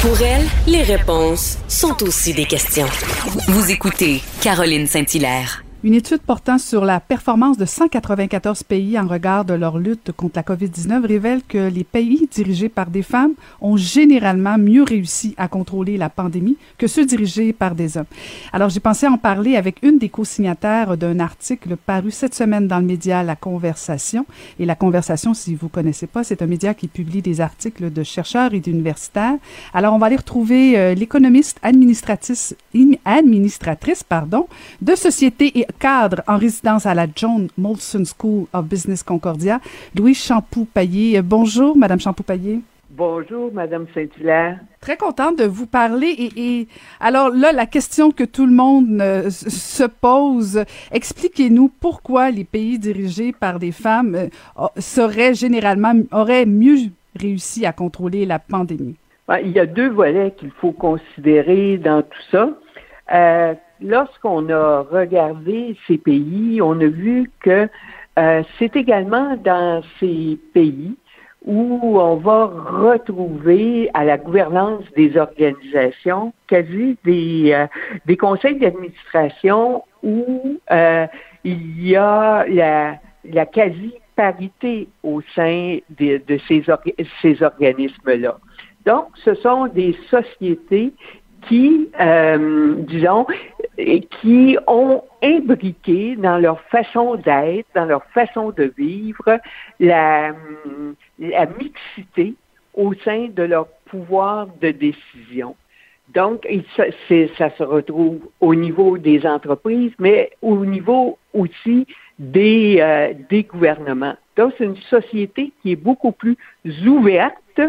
Pour elle, les réponses sont aussi des questions. Vous écoutez Caroline Saint-Hilaire. Une étude portant sur la performance de 194 pays en regard de leur lutte contre la COVID-19 révèle que les pays dirigés par des femmes ont généralement mieux réussi à contrôler la pandémie que ceux dirigés par des hommes. Alors, j'ai pensé en parler avec une des co-signataires d'un article paru cette semaine dans le média La Conversation. Et La Conversation, si vous connaissez pas, c'est un média qui publie des articles de chercheurs et d'universitaires. Alors, on va aller retrouver euh, l'économiste administratrice, administratrice pardon, de société et cadre en résidence à la John Molson School of Business Concordia, Louis Champoux-Payet. Bonjour, Madame Champoux-Payet. Bonjour, Madame Saint-Hilaire. Très contente de vous parler. Et, alors là, la question que tout le monde euh, se pose, expliquez-nous pourquoi les pays dirigés par des femmes euh, seraient généralement, auraient mieux réussi à contrôler la pandémie? Il y a deux volets qu'il faut considérer dans tout ça. Euh, lorsqu'on a regardé ces pays, on a vu que euh, c'est également dans ces pays où on va retrouver à la gouvernance des organisations quasi des, euh, des conseils d'administration où euh, il y a la, la quasi-parité au sein de, de ces, ces organismes-là. Donc, ce sont des sociétés qui, euh, disons, qui ont imbriqué dans leur façon d'être, dans leur façon de vivre, la, la mixité au sein de leur pouvoir de décision. Donc, ça, se retrouve au niveau des entreprises, mais au niveau aussi des, euh, des gouvernements. Donc, c'est une société qui est beaucoup plus ouverte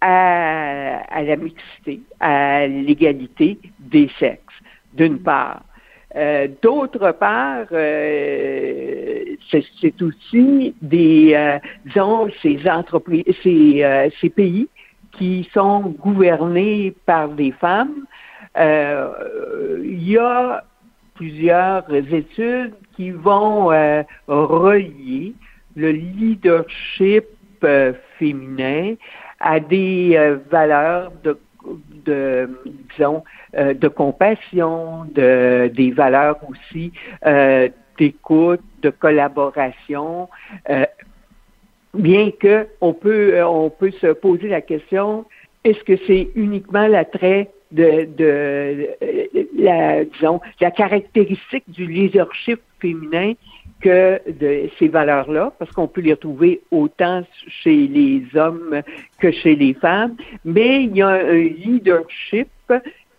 à, la mixité, à l'égalité des sexes, d'une part. Euh, D'autre part, euh, c'est aussi des, euh, disons, ces entreprises, ces, euh, ces, pays qui sont gouvernés par des femmes. Il y a plusieurs études qui vont relier le leadership féminin à des euh, valeurs de, de disons, euh, de compassion, de, des valeurs aussi euh, d'écoute, de collaboration. bien que on peut, on peut se poser la question est-ce que c'est uniquement l'attrait de, de la, disons, la caractéristique du leadership féminin que de ces valeurs-là, parce qu'on peut les retrouver autant chez les hommes que chez les femmes, mais il y a un leadership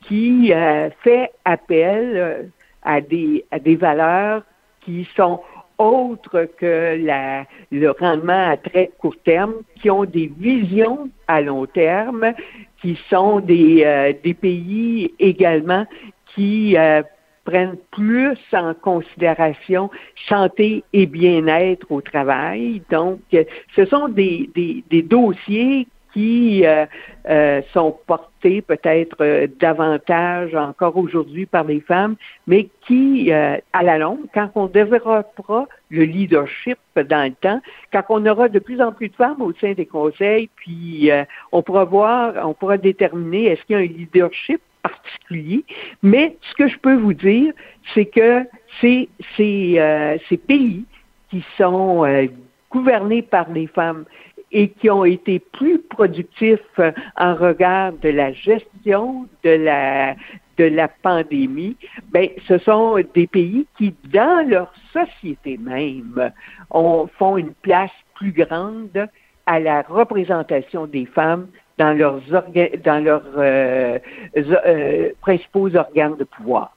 qui euh, fait appel euh, à des, à des valeurs qui sont autres que le rendement à très court terme, qui ont des visions à long terme, qui sont des, euh, pays également qui prennent plus en considération santé et bien-être au travail. Donc, ce sont des dossiers qui euh, euh, sont portés peut-être euh, davantage encore aujourd'hui par les femmes, mais qui, à la longue, quand on développera le leadership dans le temps, quand on aura de plus en plus de femmes au sein des conseils, puis on pourra voir, on pourra déterminer est-ce qu'il y a un leadership particulier. Mais ce que je peux vous dire, c'est que ces, ces, euh, ces pays qui sont euh, gouvernés par les femmes et qui ont été plus productifs euh, en regard de la gestion de la de la pandémie, ben ce sont des pays qui, dans leur société même, ont, font une place plus grande à la représentation des femmes dans leurs, dans leurs euh, euh, principaux organes de pouvoir.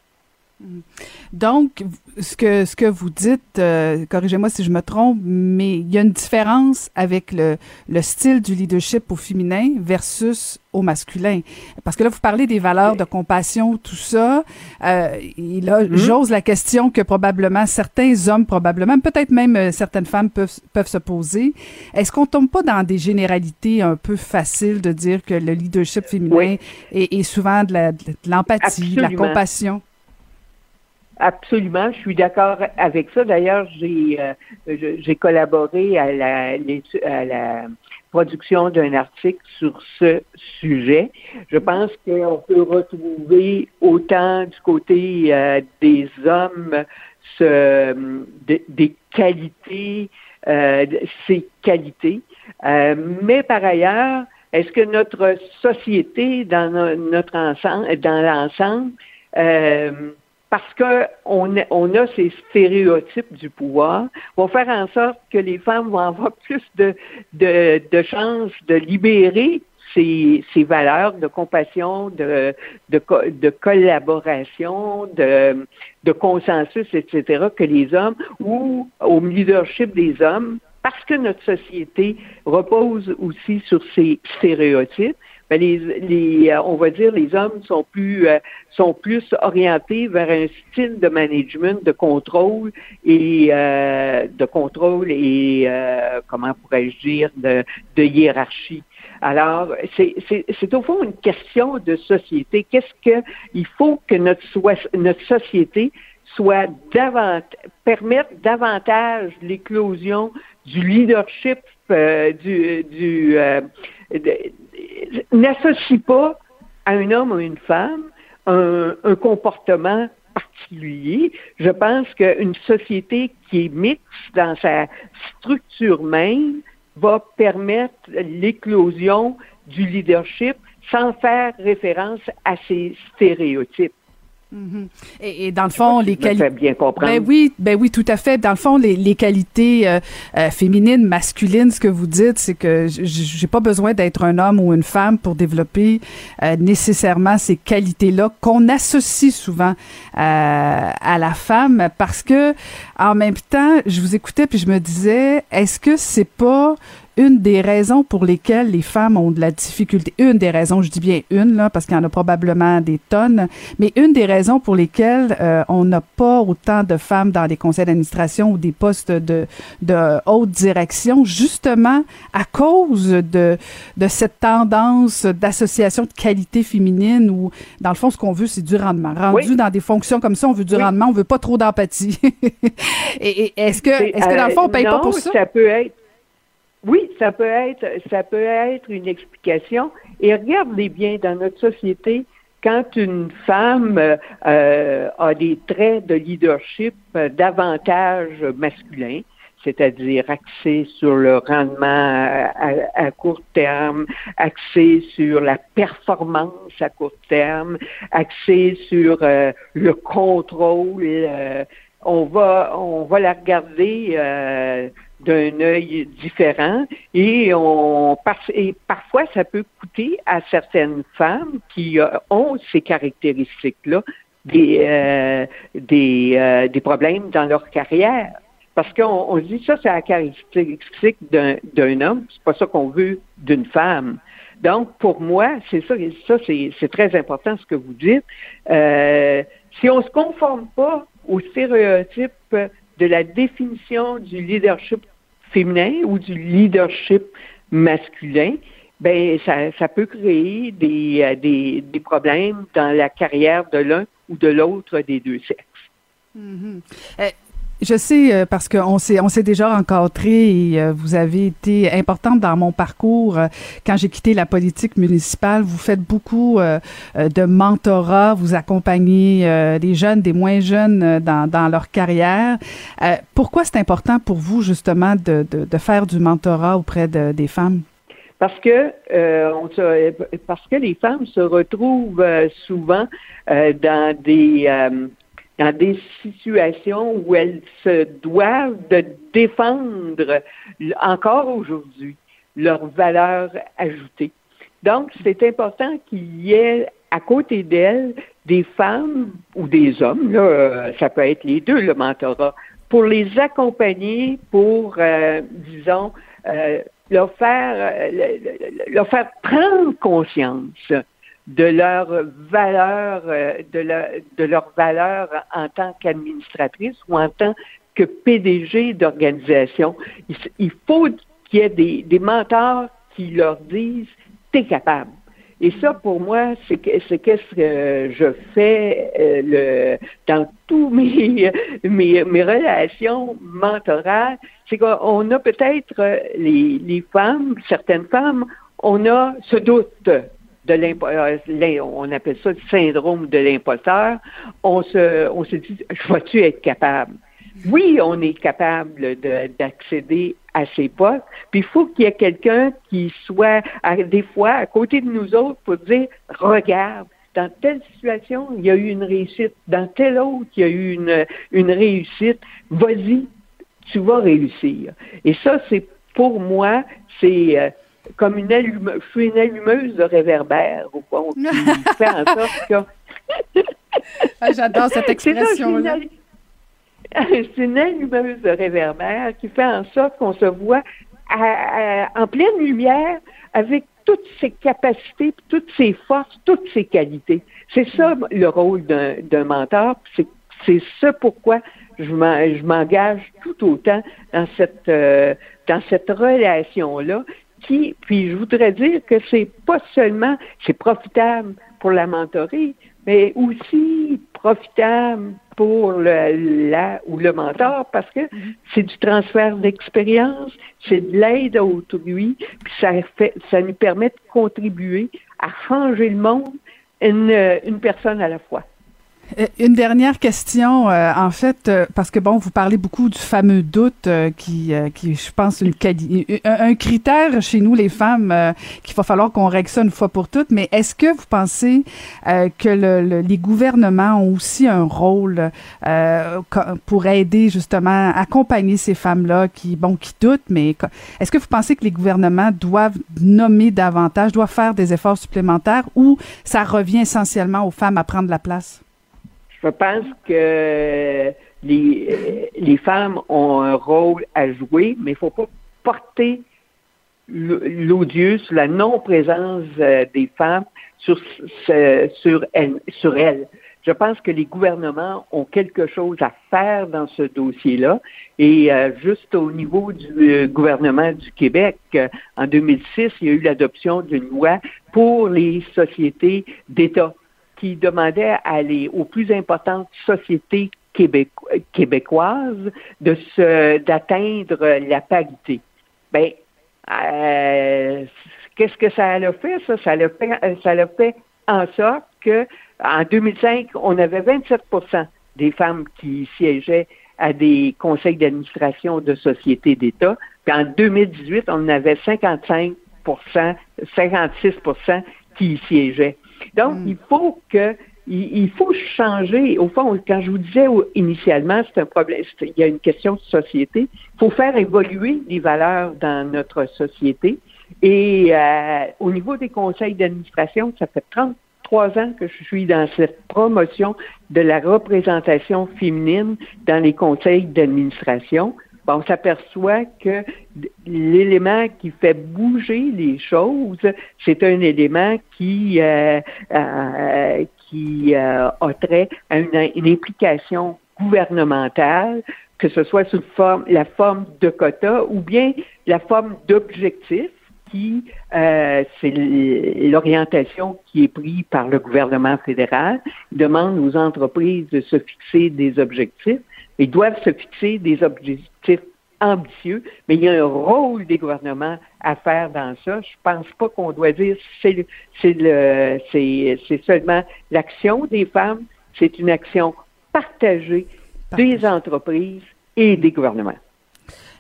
Donc, ce que, ce que vous dites, euh, corrigez-moi si je me trompe, mais il y a une différence avec le, le style du leadership au féminin versus au masculin. Parce que là, vous parlez des valeurs de compassion, tout ça. Euh, et là, mm-hmm. j'ose la question que probablement certains hommes, probablement, peut-être même euh, certaines femmes peuvent, peuvent se poser. Est-ce qu'on tombe pas dans des généralités un peu faciles de dire que le leadership féminin est, est, souvent de l'empathie, de, la compassion? Absolument, je suis d'accord avec ça. D'ailleurs, j'ai euh, j'ai collaboré à la, à la production d'un article sur ce sujet. Je pense qu'on peut retrouver autant du côté euh, des hommes ce, des qualités, euh, ces qualités, euh, mais par ailleurs, est-ce que notre société, dans notre ensemble, dans l'ensemble, euh, parce qu'on on a ces stéréotypes du pouvoir, vont faire en sorte que les femmes vont avoir plus de, de, de chances de libérer ces, ces, valeurs de compassion, de, de, de collaboration, de, de, consensus, etc., que les hommes, ou au leadership des hommes, parce que notre société repose aussi sur ces stéréotypes, ben, les, les, euh, on va dire les hommes sont plus euh, sont plus orientés vers un style de management, de contrôle et euh, de contrôle et comment pourrais-je dire de, hiérarchie. Alors, c'est au fond une question de société. Qu'est-ce que il faut que notre, notre société soit permette davantage l'éclosion du leadership, du, du n'associe pas à un homme ou une femme un, comportement particulier. Je pense qu'une société qui est mixte dans sa structure même va permettre l'éclosion du leadership sans faire référence à ces stéréotypes. Mhm. et, dans le fond, les qualités. bien comprendre. Ben oui, ben oui, tout à fait. Dans le fond, les, les qualités euh, euh, féminines, masculines, ce que vous dites, c'est que j'ai pas besoin d'être un homme ou une femme pour développer euh, nécessairement ces qualités-là qu'on associe souvent à la femme, parce que en même temps, je vous écoutais puis je me disais, est-ce que c'est pas une des raisons pour lesquelles les femmes ont de la difficulté, une des raisons, je dis bien une, là, parce qu'il y en a probablement des tonnes, mais une des raisons pour lesquelles euh, on n'a pas autant de femmes dans des conseils d'administration ou des postes de, de haute direction, justement à cause de, de cette tendance d'association de qualité féminine où, dans le fond, ce qu'on veut, c'est du rendement. Rendu dans des fonctions comme ça, on veut du rendement, on veut pas trop d'empathie. et, est-ce que, est-ce que dans le fond, on paye pas pour ça? ça peut être oui, ça peut être, ça peut être une explication. Et regardez bien dans notre société, quand une femme euh, a des traits de leadership davantage masculins, c'est-à-dire axé sur le rendement à, court terme, axé sur la performance à court terme, axé sur euh, le contrôle. Euh, on va on va la regarder d'un œil différent et on et parfois ça peut coûter à certaines femmes qui euh, ont ces caractéristiques-là des euh, des, euh, des problèmes dans leur carrière. Parce qu'on on dit ça, c'est la caractéristique d'un, d'un homme, c'est pas ça qu'on veut d'une femme. Donc, pour moi, c'est ça, ça c'est, très important ce que vous dites. si on se conforme pas aux stéréotypes de la définition du leadership féminin ou du leadership masculin, ben ça, peut créer des, euh, des, des, problèmes dans la carrière de l'un ou de l'autre des deux sexes. Mm-hmm. Euh, je sais euh, parce qu'on s'est on s'est déjà rencontrés et euh, vous avez été importante dans mon parcours euh, quand j'ai quitté la politique municipale. Vous faites beaucoup de mentorat, vous accompagnez des jeunes, des moins jeunes dans, dans leur carrière. pourquoi c'est important pour vous justement de, de, de faire du mentorat auprès de, des femmes? Parce que on parce que les femmes se retrouvent souvent dans des dans des situations où elles se doivent de défendre encore aujourd'hui leurs valeurs ajoutées. Donc, c'est important qu'il y ait à côté d'elles des femmes ou des hommes, là, ça peut être les deux, le mentorat, pour les accompagner, pour, euh, disons, euh, leur faire, euh, leur faire prendre conscience de leur valeur, euh, de, leur, de leur valeur en tant qu'administratrice ou en tant que PDG d'organisation. Il, faut qu'il y ait des, des mentors qui leur disent T'es capable. Et ça, pour moi, c'est qu'est-ce que je fais euh, le, dans tous mes, mes, mes relations mentorales. C'est qu'on a peut-être euh, les, les femmes, certaines femmes, on a ce doute de l'imposteur, on appelle ça le syndrome de l'imposteur. On se, on se dit, je vais-tu être capable? Oui, on est capable d'accéder à ces postes. Puis il faut qu'il y ait quelqu'un qui soit, des fois, à côté de nous autres pour dire, regarde, dans telle situation, il y a eu une réussite. Dans telle autre, il y a eu une, une réussite. Vas-y, tu vas réussir. Et ça, c'est pour moi, c'est euh, comme une allumeuse, je suis une allumeuse de réverbère, au fond, qui fait en sorte que... Ah, j'adore cette expression-là. c'est une allumeuse de réverbère qui fait en sorte qu'on se voit en pleine lumière avec toutes ses capacités, toutes ses forces, toutes ses qualités. C'est ça le rôle d'un mentor. C'est ce pourquoi je m'engage tout autant dans cette euh, dans cette relation là. Qui, puis je voudrais dire que c'est pas seulement c'est profitable pour la mentorie, mais aussi profitable pour le, la ou le mentor parce que mhm. c'est du transfert d'expérience, c'est de l'aide à autrui, puis ça, fait, ça nous permet de contribuer à changer le monde une, une personne à la fois. Euh, une dernière question, euh, en fait, euh, parce que bon, vous parlez beaucoup du fameux doute qui, qui, je pense, une un, critère chez nous, les femmes, qu'il va falloir qu'on règle ça une fois pour toutes. Mais est-ce que vous pensez que le, les gouvernements ont aussi un rôle pour aider justement, accompagner ces femmes-là qui, bon, qui doutent, mais est-ce que vous pensez que les gouvernements doivent nommer davantage, doivent faire des efforts supplémentaires ou ça revient essentiellement aux femmes à prendre la place? Je pense que les, femmes ont un rôle à jouer, mais il ne faut pas porter l'odieux sur la non-présence euh, des femmes sur, sur, elles, sur elles. Je pense que les gouvernements ont quelque chose à faire dans ce dossier-là. Et euh, juste au niveau du euh, gouvernement du Québec, en 2006, il y a eu l'adoption d'une loi pour les sociétés d'État qui demandait aux plus importantes sociétés québécoises de se, d'atteindre la parité. Ben, euh, qu'est-ce que ça a fait, ça? Ça a fait, ça fait en sorte que, en 2005, on avait 27% des femmes qui siégeaient à des conseils d'administration de sociétés d'État. Puis en 2018, on avait 55% 56 qui y siégeaient. Donc, hmm. il faut que il, faut changer. Au fond, quand je vous disais initialement, c'est un problème, il y a une question de société. Il faut faire évoluer les valeurs dans notre société. Et euh, au niveau des conseils d'administration, ça fait 33 ans que je suis dans cette promotion de la représentation féminine dans les conseils d'administration on s'aperçoit que l'élément qui fait bouger les choses, c'est un élément qui euh, euh, qui euh, a trait à une, implication gouvernementale, que ce soit sous la forme de quota ou bien la forme d'objectif qui, c'est l'orientation qui est prise par le gouvernement fédéral. Demande aux entreprises de se fixer des objectifs. Ils doivent se fixer des objectifs ambitieux, mais il y a un rôle des gouvernements à faire dans ça. Je pense pas qu'on doit dire c'est c'est le c'est seulement l'action des femmes, c'est une action partagée des entreprises et des gouvernements.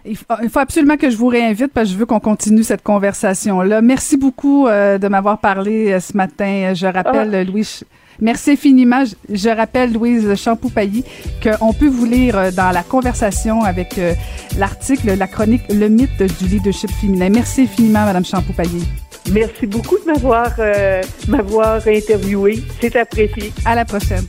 Il faut, absolument que je vous réinvite parce que je veux qu'on continue cette conversation-là. Merci beaucoup euh, de m'avoir parlé euh, ce matin. Je rappelle, ah. Louis, Merci infiniment. Je rappelle, Louise Champoupailly, qu'on peut vous lire euh, dans la conversation avec euh, l'article, la chronique Le mythe du leadership féminin. Merci infiniment, Madame Champoupailly. Merci beaucoup de m'avoir m'avoir interviewé. C'est apprécié. À la prochaine.